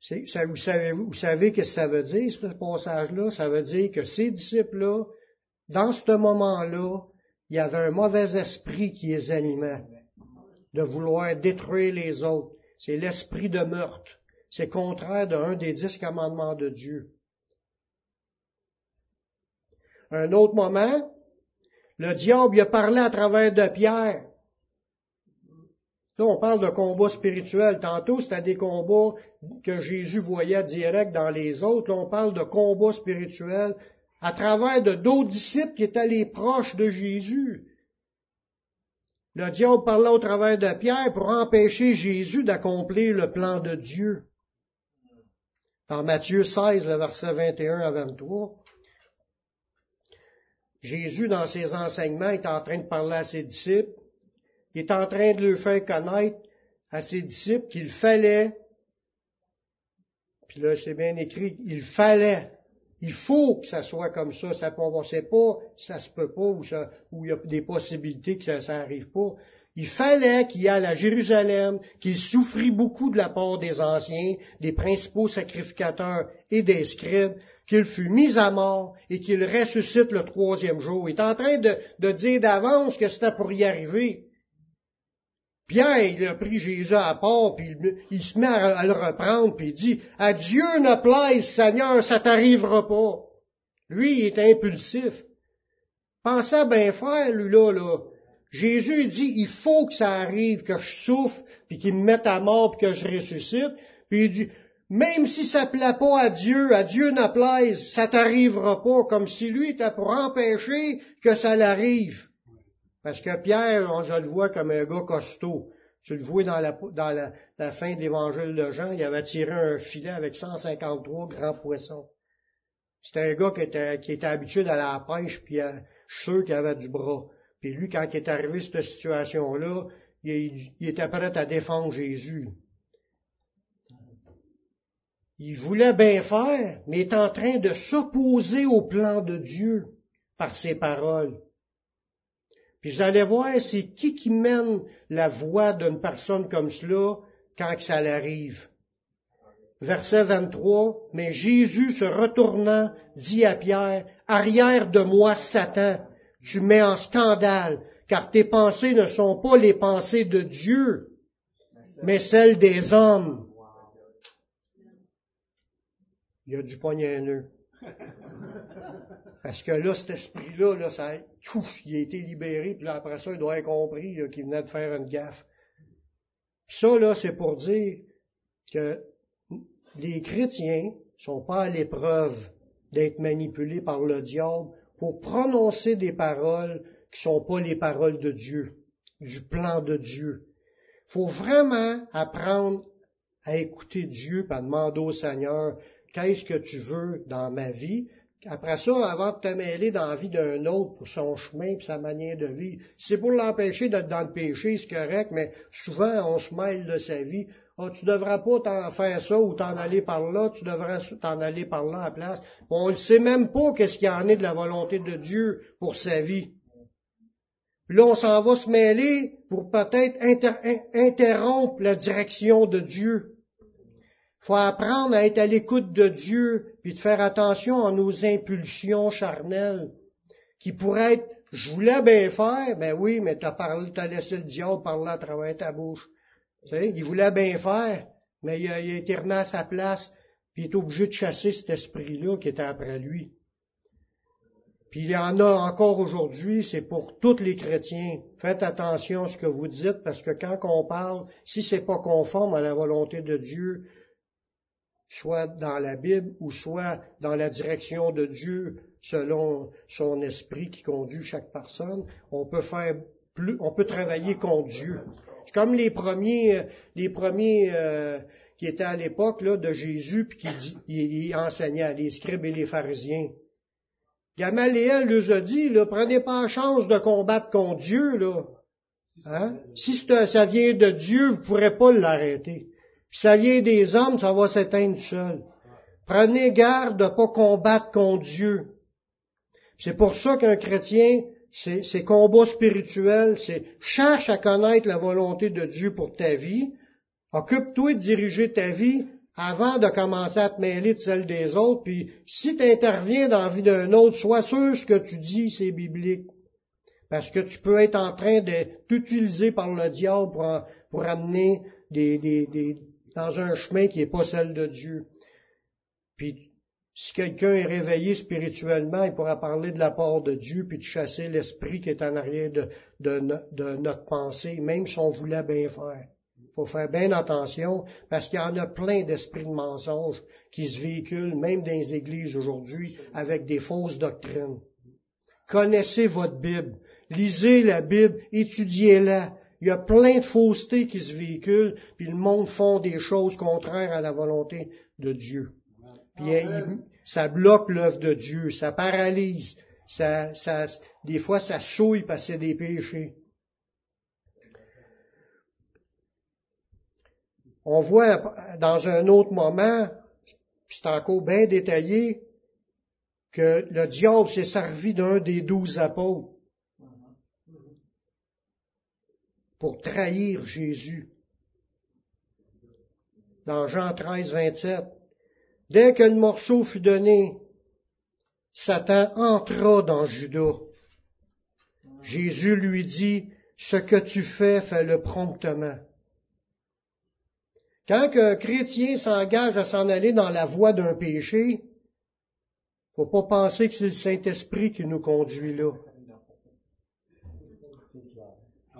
A: Ça, vous, savez, vous savez que ça veut dire, ce passage-là? Ça veut dire que ces disciples-là, dans ce moment-là, il y avait un mauvais esprit qui les animait, de vouloir détruire les autres. C'est l'esprit de meurtre. C'est contraire d'un des dix commandements de Dieu. Un autre moment, le diable a parlé à travers de Pierre. Là, on parle de combat spirituel. Tantôt, c'était des combats que Jésus voyait direct dans les autres. Là, on parle de combat spirituel à travers de d'autres disciples qui étaient les proches de Jésus. Le diable parlait au travers de Pierre pour empêcher Jésus d'accomplir le plan de Dieu. Dans Matthieu 16, le verset 21 à 23, Jésus, dans ses enseignements, est en train de parler à ses disciples. Il est en train de leur faire connaître à ses disciples qu'il fallait, puis là c'est bien écrit, il fallait, il faut que ça soit comme ça, ça ne sait pas, ça se peut pas, ou, ça, ou il y a des possibilités que ça, ça arrive pas. Il fallait qu'il y aille à Jérusalem, qu'il souffrit beaucoup de la part des anciens, des principaux sacrificateurs et des scribes, qu'il fut mis à mort et qu'il ressuscite le troisième jour. Il est en train de, de dire d'avance que c'était pour y arriver. Pierre, il a pris Jésus à part, puis il, se met à, le reprendre, puis il dit, à Dieu ne plaise, Seigneur, ça t'arrivera pas. Lui, il est impulsif. Pensez à bien faire, lui, là. Jésus dit, il faut que ça arrive, que je souffre, puis qu'il me mette à mort, puis que je ressuscite. Puis il dit, même si ça plaît pas à Dieu, à Dieu n'a plaise, ça t'arrivera pas, comme si lui était pour empêcher que ça l'arrive. Parce que Pierre, je le vois comme un gars costaud. Tu le vois dans la, fin de l'évangile de Jean, il avait tiré un filet avec 153 grands poissons. C'était un gars qui était, habitué à la pêche, puis euh, je suis sûr qu'il avait du bras. Puis lui, quand il est arrivé cette situation-là, il, il était prêt à défendre Jésus. Il voulait bien faire, mais est en train de s'opposer au plan de Dieu par ses paroles. Puis allez voir, c'est qui qui mène la voix d'une personne comme cela quand ça l'arrive. Verset 23, mais Jésus se retournant dit à Pierre, arrière de moi Satan, tu mets en scandale, car tes pensées ne sont pas les pensées de Dieu, mais celles des hommes. Il y a du poignet. [LAUGHS] Parce que là, cet esprit-là, là, ça, il a été libéré, puis là, après ça, il doit avoir compris qu'il venait de faire une gaffe. Ça, là, c'est pour dire que les chrétiens sont pas à l'épreuve d'être manipulés par le diable pour prononcer des paroles qui sont pas les paroles de Dieu, du plan de Dieu. Faut vraiment apprendre à écouter Dieu, à demander au Seigneur, qu'est-ce que tu veux dans ma vie, après ça, avant de te mêler dans la vie d'un autre pour son chemin et sa manière de vivre, c'est pour l'empêcher d'être dans le péché, c'est correct, mais souvent on se mêle de sa vie. Oh, tu devras pas t'en faire ça ou t'en aller par là, tu devrais t'en aller par là à la place. On ne sait même pas qu'est-ce qu'il y en est de la volonté de Dieu pour sa vie. Puis là, on s'en va se mêler pour peut-être interrompre la direction de Dieu faut apprendre à être à l'écoute de Dieu, puis de faire attention à nos impulsions charnelles, qui pourraient être, je voulais bien faire, ben oui, mais t'as parlé, t'as laissé le diable parler à travers ta bouche. Tu sais, il voulait bien faire, mais il a, été remis à sa place, puis il est obligé de chasser cet esprit-là qui était après lui. Puis il y en a encore aujourd'hui, c'est pour tous les chrétiens. Faites attention à ce que vous dites, parce que quand on parle, si c'est pas conforme à la volonté de Dieu, soit dans la Bible ou soit dans la direction de Dieu selon son esprit qui conduit chaque personne, on peut faire plus, on peut travailler contre Dieu. C'est comme les premiers, les premiers euh, qui étaient à l'époque là de Jésus puis qui dit, il, enseignait les scribes et les pharisiens. Gamaliel leur a dit, là, prenez pas la chance de combattre contre Dieu, là. Hein? Si ça vient de Dieu, vous pourrez pas l'arrêter. Vient des hommes, ça va s'éteindre seul. Prenez garde de ne pas combattre contre Dieu. C'est pour ça qu'un chrétien, c'est combat spirituel, c'est cherche à connaître la volonté de Dieu pour ta vie. Occupe-toi de diriger ta vie avant de commencer à te mêler de celle des autres. Puis si tu interviens dans la vie d'un autre, sois sûr ce que tu dis, c'est biblique. Parce que tu peux être en train d'être utilisé par le diable pour, amener des, dans un chemin qui n'est pas celle de Dieu. Puis, si quelqu'un est réveillé spirituellement, il pourra parler de la part de Dieu, puis de chasser l'esprit qui est en arrière de, de, notre pensée, même si on voulait bien faire. Il faut faire bien attention, parce qu'il y en a plein d'esprits de mensonges qui se véhiculent, même dans les églises aujourd'hui, avec des fausses doctrines. Connaissez votre Bible. Lisez la Bible, étudiez-la, il y a plein de faussetés qui se véhiculent, puis le monde font des choses contraires à la volonté de Dieu. Puis ça bloque l'œuvre de Dieu, ça paralyse, ça, ça, des fois ça souille parce que c'est des péchés. On voit dans un autre moment, puis c'est encore bien détaillé, que le diable s'est servi d'un des douze apôtres. Pour trahir Jésus. Dans Jean 13, 27, dès que le morceau fut donné, Satan entra dans Judas. Jésus lui dit, ce que tu fais, fais-le promptement. Quand un chrétien s'engage à s'en aller dans la voie d'un péché, faut pas penser que c'est le Saint-Esprit qui nous conduit là.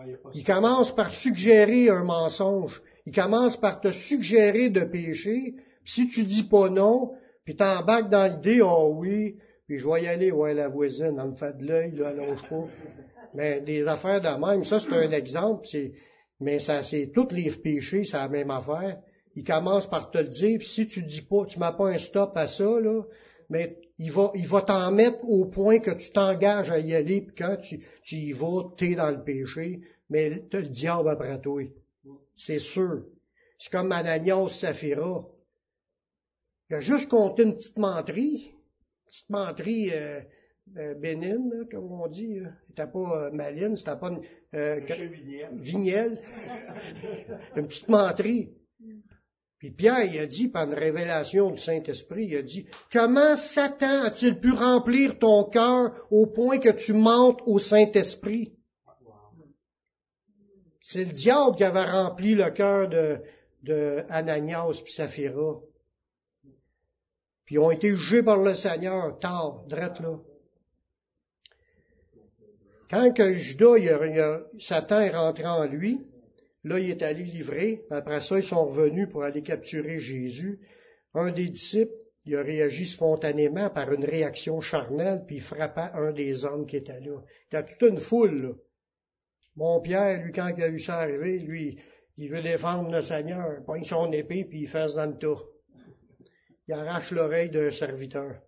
A: Ah, il commence par suggérer un mensonge. Il commence par te suggérer de pécher. si tu dis pas non, puis t'embarques dans l'idée, oh oui, puis je vais y aller, ouais, la voisine, elle me fait de l'œil, là, allonge pas. Mais des affaires de même, ça c'est un exemple, c'est, mais ça, c'est tous les péchés, c'est la même affaire. Il commence par te le dire, puis si tu dis pas, tu mets pas un stop à ça, là, mais il va, il va t'en mettre au point que tu t'engages à y aller, puis quand tu, tu y vas, t'es dans le péché, mais t'as le diable après toi. C'est sûr. C'est comme Ananias Saphira. Il a juste compté une petite menterie, une petite menterie euh, euh, bénigne, comme on dit. C'était pas euh, maline, c'était pas une, euh, vignelle. [LAUGHS] une petite menterie. Puis Pierre, il a dit, par une révélation du Saint-Esprit, il a dit, comment Satan a-t-il pu remplir ton cœur au point que tu mentes au Saint-Esprit? C'est le diable qui avait rempli le cœur de, de Ananias puis Saphira. Puis ils ont été jugés par le Seigneur, tard, drette là. Quand que Judas, Satan est rentré en lui, là, il est allé livrer. Après ça, ils sont revenus pour aller capturer Jésus. Un des disciples, il a réagi spontanément par une réaction charnelle, puis il frappa un des hommes qui était là. Il y a toute une foule, là. Mon Pierre, lui, quand il a vu ça arriver, lui, il veut défendre le Seigneur. Il pogne son épée, puis il fait dans le tas. Il arrache l'oreille d'un serviteur.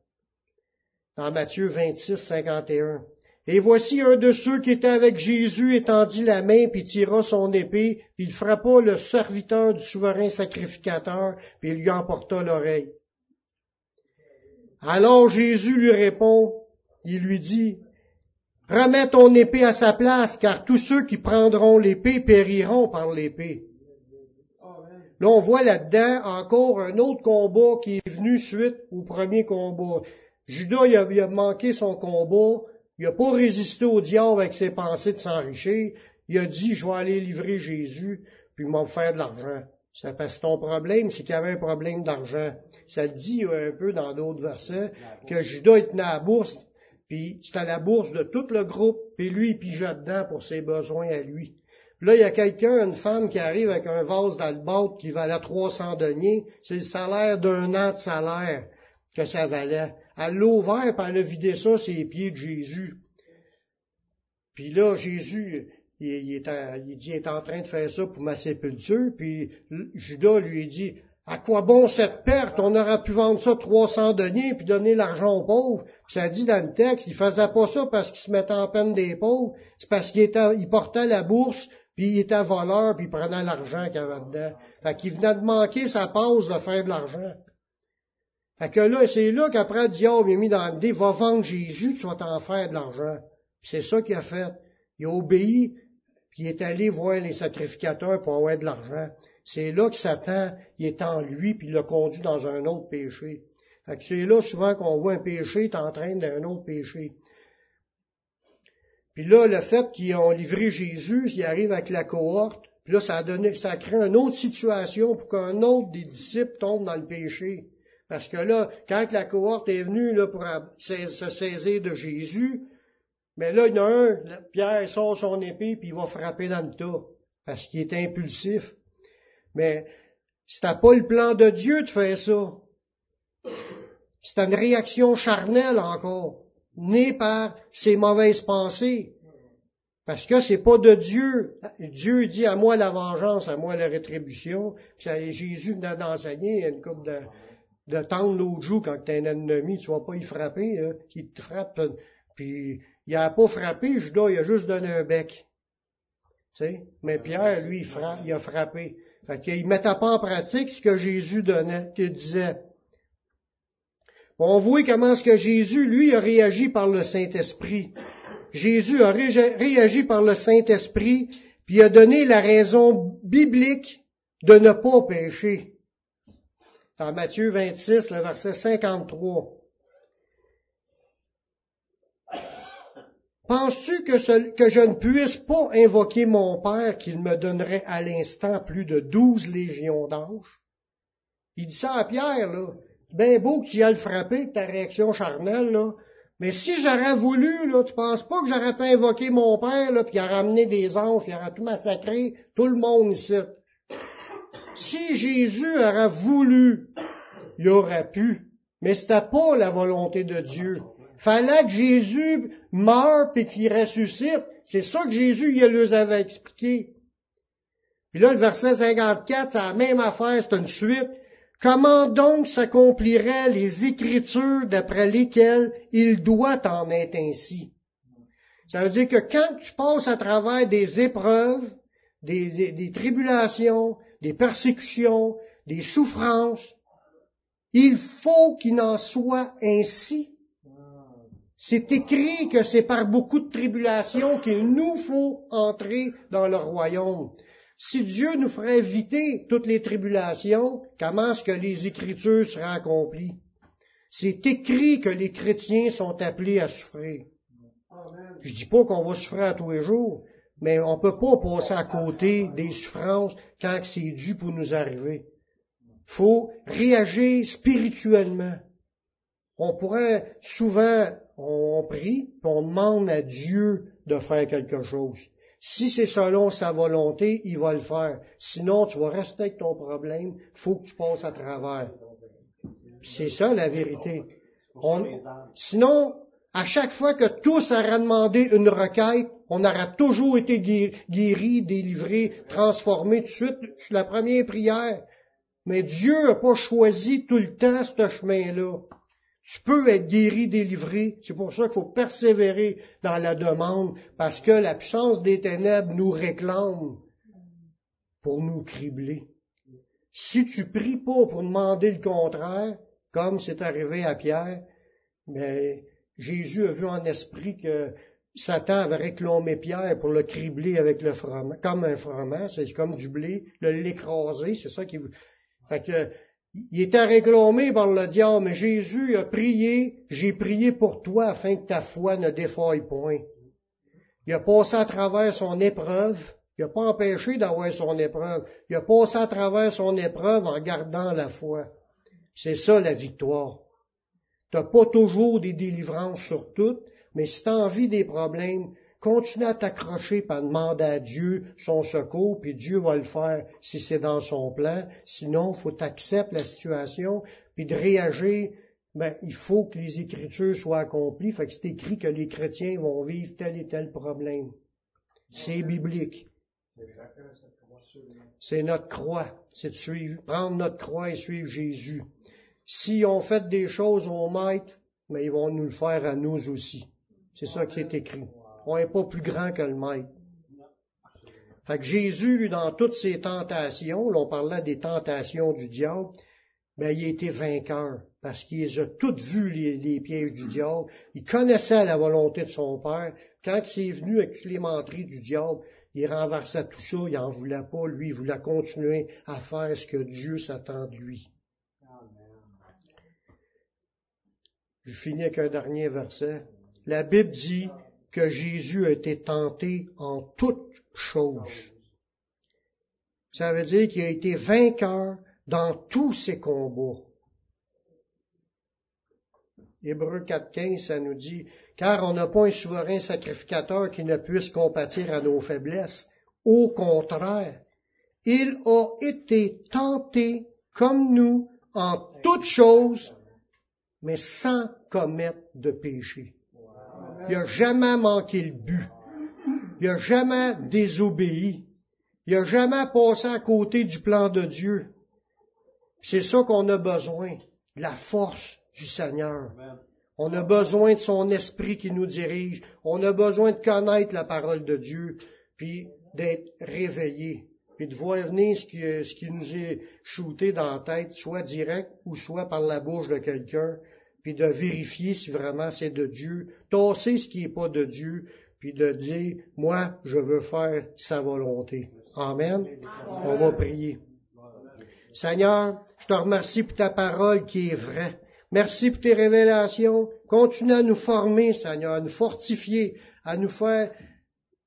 A: Dans Matthieu 26, 51. Et voici un de ceux qui étaient avec Jésus étendit la main, puis tira son épée, puis il frappa le serviteur du souverain sacrificateur, puis il lui emporta l'oreille. Alors Jésus lui répond, il lui dit, Remets ton épée à sa place, car tous ceux qui prendront l'épée périront par l'épée. Là, on voit là-dedans encore un autre combat qui est venu suite au premier combat. Judas, il a, manqué son combat, il n'a pas résisté au diable avec ses pensées de s'enrichir, il a dit, je vais aller livrer Jésus, puis il m'a faire de l'argent. Ça passe ton problème, c'est qu'il y avait un problème d'argent. Ça dit un peu dans d'autres versets que Judas est à la bourse, puis c'est à la bourse de tout le groupe, puis lui, il pigeait dedans pour ses besoins à lui. là, il y a quelqu'un, une femme qui arrive avec un vase d'albâtre qui valait 300 deniers. C'est le salaire d'un an de salaire que ça valait. Elle l'a ouvert, puis elle a vidé ça sur les pieds de Jésus. Puis là, Jésus, il, est il dit, il est en train de faire ça pour ma sépulture, puis Judas lui dit, à quoi bon cette perte? On aurait pu vendre ça 300 deniers puis donner l'argent aux pauvres. Ça dit dans le texte, il faisait pas ça parce qu'il se mettait en peine des pauvres. C'est parce qu'il était, il portait la bourse puis il était voleur puis il prenait l'argent qu'il avait dedans. Fait qu'il venait de manquer sa pause de faire de l'argent. Fait que là, c'est là qu'après le diable a mis dans le dé, va vendre Jésus, tu vas t'en faire de l'argent. C'est ça qu'il a fait. Il a obéi, puis il est allé voir les sacrificateurs pour avoir de l'argent. C'est là que Satan il est en lui, puis il l'a conduit dans un autre péché. c'est là souvent qu'on voit un péché est en train d'un autre péché. Puis là, le fait qu'ils ont livré Jésus, il arrive avec la cohorte, puis là, ça a donné, ça a créé une autre situation pour qu'un autre des disciples tombe dans le péché. Parce que là, quand la cohorte est venue là, pour se saisir de Jésus, mais là, il y en a un, Pierre sort son épée, puis il va frapper dans le tas, parce qu'il est impulsif. Mais c'était pas le plan de Dieu de faire ça. C'était une réaction charnelle encore, née par ses mauvaises pensées. Parce que c'est pas de Dieu. Dieu dit à moi la vengeance, à moi la rétribution. Jésus venait d'enseigner une couple de, de tendre l'autre joue quand t'es un ennemi, tu vas pas y frapper, hein, il te frappe, puis il a pas frappé, Judas, il a juste donné un bec. Tu sais? Mais Pierre, lui, il, frappe, il a frappé. Fait qu'il mettait pas en pratique ce que Jésus donnait, qu'il disait. On voit comment ce que Jésus, lui, a réagi par le Saint-Esprit. Jésus a réagi par le Saint-Esprit, puis a donné la raison biblique de ne pas pécher. Dans Matthieu 26, le verset 53. Penses-tu que, je ne puisse pas invoquer mon Père qu'il me donnerait à l'instant plus de douze légions d'anges? Il dit ça à Pierre, là. Ben beau que tu ailles le frapper, ta réaction charnelle, là, Mais si j'aurais voulu, là, tu penses pas que j'aurais pas invoqué mon père, là, puis il aurait amené des anges, il aurait tout massacré, tout le monde ici? Si Jésus aurait voulu, il aurait pu. Mais c'était pas la volonté de Dieu. Fallait que Jésus meure puis qu'il ressuscite. C'est ça que Jésus il leur avait expliqué. Puis là, le verset 54, c'est la même affaire, c'est une suite. Comment donc s'accompliraient les Écritures d'après lesquelles il doit en être ainsi? Ça veut dire que quand tu passes à travers des épreuves, des tribulations, des persécutions, des souffrances, il faut qu'il en soit ainsi. C'est écrit que c'est par beaucoup de tribulations qu'il nous faut entrer dans le royaume. Si Dieu nous ferait éviter toutes les tribulations, comment est-ce que les Écritures seraient accomplies? C'est écrit que les chrétiens sont appelés à souffrir. Je dis pas qu'on va souffrir à tous les jours, mais on peut pas passer à côté des souffrances quand c'est dû pour nous arriver. Faut réagir spirituellement. On pourrait souvent, on prie, puis on demande à Dieu de faire quelque chose. Si c'est selon sa volonté, il va le faire. Sinon, tu vas rester avec ton problème. faut que tu passes à travers. C'est ça la vérité. sinon, à chaque fois que tous auraient demandé une requête, on aurait toujours été guéri, délivré, transformé tout de suite sur la première prière. Mais Dieu n'a pas choisi tout le temps ce chemin-là. Tu peux être guéri, délivré. C'est pour ça qu'il faut persévérer dans la demande, parce que la puissance des ténèbres nous réclame pour nous cribler. Si tu pries pas pour demander le contraire, comme c'est arrivé à Pierre, mais Jésus a vu en esprit que Satan avait réclamé Pierre pour le cribler avec le froment, comme un froment, c'est comme du blé, le l'écraser, c'est ça qui fait que il était réclamé par le diable, mais Jésus a prié, j'ai prié pour toi afin que ta foi ne défaille point. Il a passé à travers son épreuve, il n'a pas empêché d'avoir son épreuve, il a passé à travers son épreuve en gardant la foi. C'est ça la victoire. Tu n'as pas toujours des délivrances sur toutes, mais si tu as envie des problèmes, Continue à t'accrocher par demander à Dieu son secours, puis Dieu va le faire si c'est dans son plan. Sinon, faut accepter la situation, puis de réagir. Ben, il faut que les Écritures soient accomplies. Fait que c'est écrit que les chrétiens vont vivre tel et tel problème. C'est biblique. C'est notre croix. C'est de suivre, prendre notre croix et suivre Jésus. Si on fait des choses au maître, mais ils vont nous le faire à nous aussi. C'est ça que c'est écrit on n'est pas plus grand que le maître. Fait que Jésus, dans toutes ses tentations, là, on parlait des tentations du diable, ben, il été vainqueur, parce qu'il a toutes vu les, pièges du diable. Il connaissait la volonté de son Père. Quand il est venu avec les menteries du diable, il renversait tout ça, il n'en voulait pas, lui, il voulait continuer à faire ce que Dieu s'attend de lui. Je finis avec un dernier verset. La Bible dit, que Jésus a été tenté en toutes choses. Ça veut dire qu'il a été vainqueur dans tous ses combats. Hébreu 4.15, ça nous dit, car on n'a pas un souverain sacrificateur qui ne puisse compatir à nos faiblesses. Au contraire, il a été tenté comme nous en toutes choses, mais sans commettre de péché. Il n'a jamais manqué le but. Il n'a jamais désobéi. Il n'a jamais passé à côté du plan de Dieu. C'est ça qu'on a besoin, la force du Seigneur. On a besoin de son esprit qui nous dirige. On a besoin de connaître la parole de Dieu, puis d'être réveillé, puis de voir venir ce qui, ce qui nous est shooté dans la tête, soit direct ou soit par la bouche de quelqu'un, puis de vérifier si vraiment c'est de Dieu, tasser ce qui n'est pas de Dieu, puis de dire, moi, je veux faire sa volonté. Amen. On va prier. Seigneur, je te remercie pour ta parole qui est vraie. Merci pour tes révélations. Continue à nous former, Seigneur, à nous fortifier, à nous faire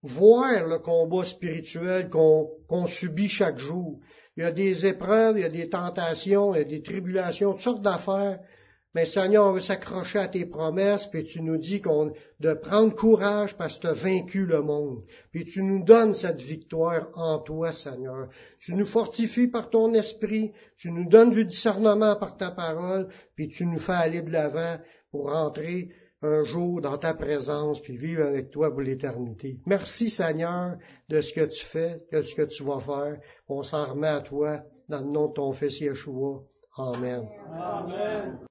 A: voir le combat spirituel qu'on subit chaque jour. Il y a des épreuves, il y a des tentations, il y a des tribulations, toutes sortes d'affaires. Mais Seigneur, on veut s'accrocher à tes promesses, puis tu nous dis qu'on de prendre courage parce que tu as vaincu le monde. Puis tu nous donnes cette victoire en toi, Seigneur. Tu nous fortifies par ton esprit, tu nous donnes du discernement par ta parole, puis tu nous fais aller de l'avant pour rentrer un jour dans ta présence, puis vivre avec toi pour l'éternité. Merci Seigneur de ce que tu fais, de ce que tu vas faire. On s'en remet à toi dans le nom de ton Fils Yeshua. Amen. Amen.